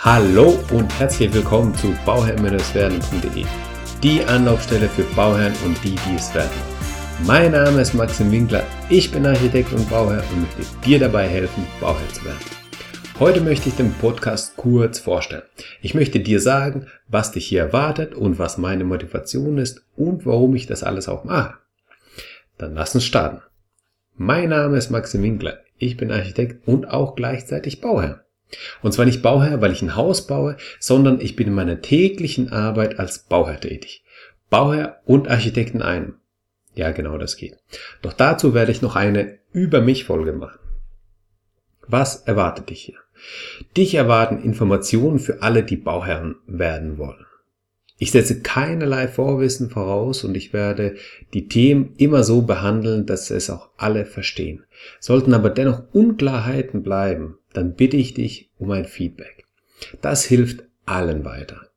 Hallo und herzlich willkommen zu bauherr-werden.de, die Anlaufstelle für Bauherren und die, die es werden. Mein Name ist Maxim Winkler, ich bin Architekt und Bauherr und möchte dir dabei helfen, Bauherr zu werden. Heute möchte ich den Podcast kurz vorstellen. Ich möchte dir sagen, was dich hier erwartet und was meine Motivation ist und warum ich das alles auch mache. Dann lass uns starten. Mein Name ist Maxim Winkler, ich bin Architekt und auch gleichzeitig Bauherr. Und zwar nicht Bauherr, weil ich ein Haus baue, sondern ich bin in meiner täglichen Arbeit als Bauherr tätig. Bauherr und Architekt in einem. Ja, genau das geht. Doch dazu werde ich noch eine Über mich Folge machen. Was erwartet dich hier? Dich erwarten Informationen für alle, die Bauherren werden wollen. Ich setze keinerlei Vorwissen voraus und ich werde die Themen immer so behandeln, dass es auch alle verstehen. Sollten aber dennoch Unklarheiten bleiben, dann bitte ich dich um ein Feedback. Das hilft allen weiter.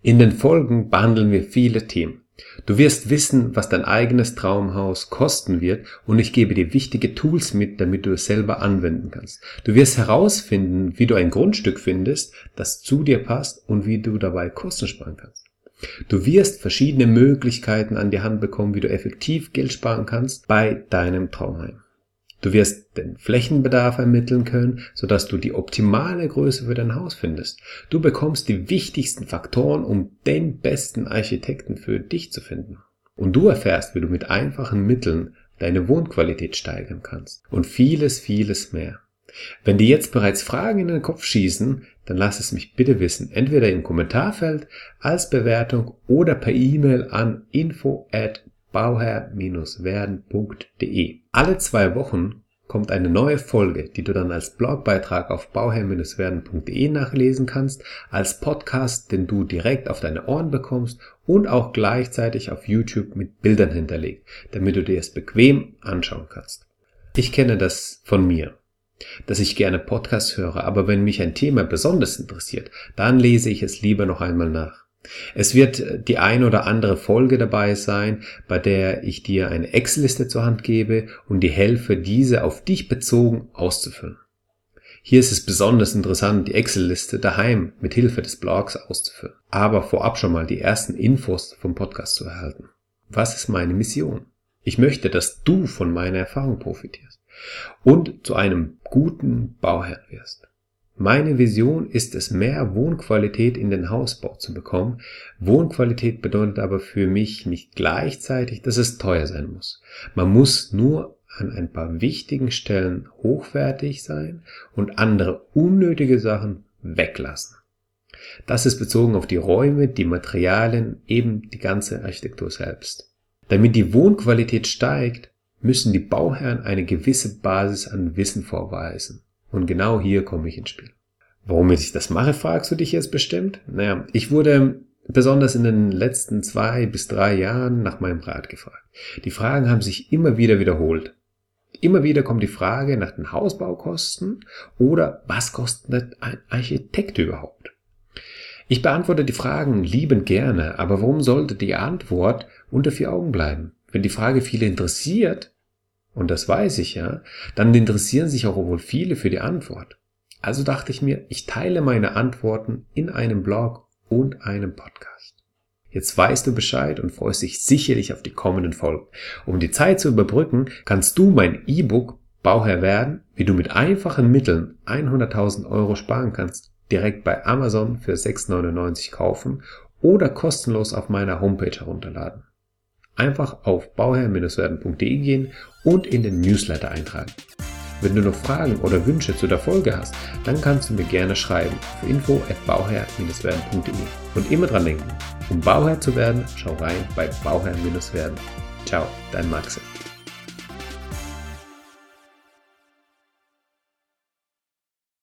In den Folgen behandeln wir viele Themen. Du wirst wissen, was dein eigenes Traumhaus kosten wird und ich gebe dir wichtige Tools mit, damit du es selber anwenden kannst. Du wirst herausfinden, wie du ein Grundstück findest, das zu dir passt und wie du dabei Kosten sparen kannst. Du wirst verschiedene Möglichkeiten an die Hand bekommen, wie du effektiv Geld sparen kannst bei deinem Traumheim. Du wirst den Flächenbedarf ermitteln können, sodass du die optimale Größe für dein Haus findest. Du bekommst die wichtigsten Faktoren, um den besten Architekten für dich zu finden. Und du erfährst, wie du mit einfachen Mitteln deine Wohnqualität steigern kannst. Und vieles, vieles mehr. Wenn dir jetzt bereits Fragen in den Kopf schießen, dann lass es mich bitte wissen, entweder im Kommentarfeld, als Bewertung oder per E-Mail an info at bauherr-werden.de. Alle zwei Wochen kommt eine neue Folge, die du dann als Blogbeitrag auf bauherr-werden.de nachlesen kannst, als Podcast, den du direkt auf deine Ohren bekommst und auch gleichzeitig auf YouTube mit Bildern hinterlegt, damit du dir es bequem anschauen kannst. Ich kenne das von mir, dass ich gerne Podcasts höre, aber wenn mich ein Thema besonders interessiert, dann lese ich es lieber noch einmal nach. Es wird die ein oder andere Folge dabei sein, bei der ich dir eine Excel-Liste zur Hand gebe und dir helfe, diese auf dich bezogen auszufüllen. Hier ist es besonders interessant, die Excel-Liste daheim mit Hilfe des Blogs auszufüllen, aber vorab schon mal die ersten Infos vom Podcast zu erhalten. Was ist meine Mission? Ich möchte, dass du von meiner Erfahrung profitierst und zu einem guten Bauherrn wirst. Meine Vision ist es, mehr Wohnqualität in den Hausbau zu bekommen. Wohnqualität bedeutet aber für mich nicht gleichzeitig, dass es teuer sein muss. Man muss nur an ein paar wichtigen Stellen hochwertig sein und andere unnötige Sachen weglassen. Das ist bezogen auf die Räume, die Materialien, eben die ganze Architektur selbst. Damit die Wohnqualität steigt, müssen die Bauherren eine gewisse Basis an Wissen vorweisen. Und genau hier komme ich ins Spiel. Warum ich das mache, fragst du dich jetzt bestimmt? Naja, ich wurde besonders in den letzten zwei bis drei Jahren nach meinem Rat gefragt. Die Fragen haben sich immer wieder wiederholt. Immer wieder kommt die Frage nach den Hausbaukosten oder was kostet ein Architekt überhaupt? Ich beantworte die Fragen liebend gerne, aber warum sollte die Antwort unter vier Augen bleiben? Wenn die Frage viele interessiert, und das weiß ich ja, dann interessieren sich auch wohl viele für die Antwort. Also dachte ich mir, ich teile meine Antworten in einem Blog und einem Podcast. Jetzt weißt du Bescheid und freust dich sicherlich auf die kommenden Folgen. Um die Zeit zu überbrücken, kannst du mein E-Book Bauherr werden, wie du mit einfachen Mitteln 100.000 Euro sparen kannst, direkt bei Amazon für 6,99 kaufen oder kostenlos auf meiner Homepage herunterladen. Einfach auf bauherr-werden.de gehen und in den Newsletter eintragen. Wenn du noch Fragen oder Wünsche zu der Folge hast, dann kannst du mir gerne schreiben für info at bauherr-werden.de. Und immer dran denken, um Bauherr zu werden, schau rein bei bauherr-werden. Ciao, dein Maxim.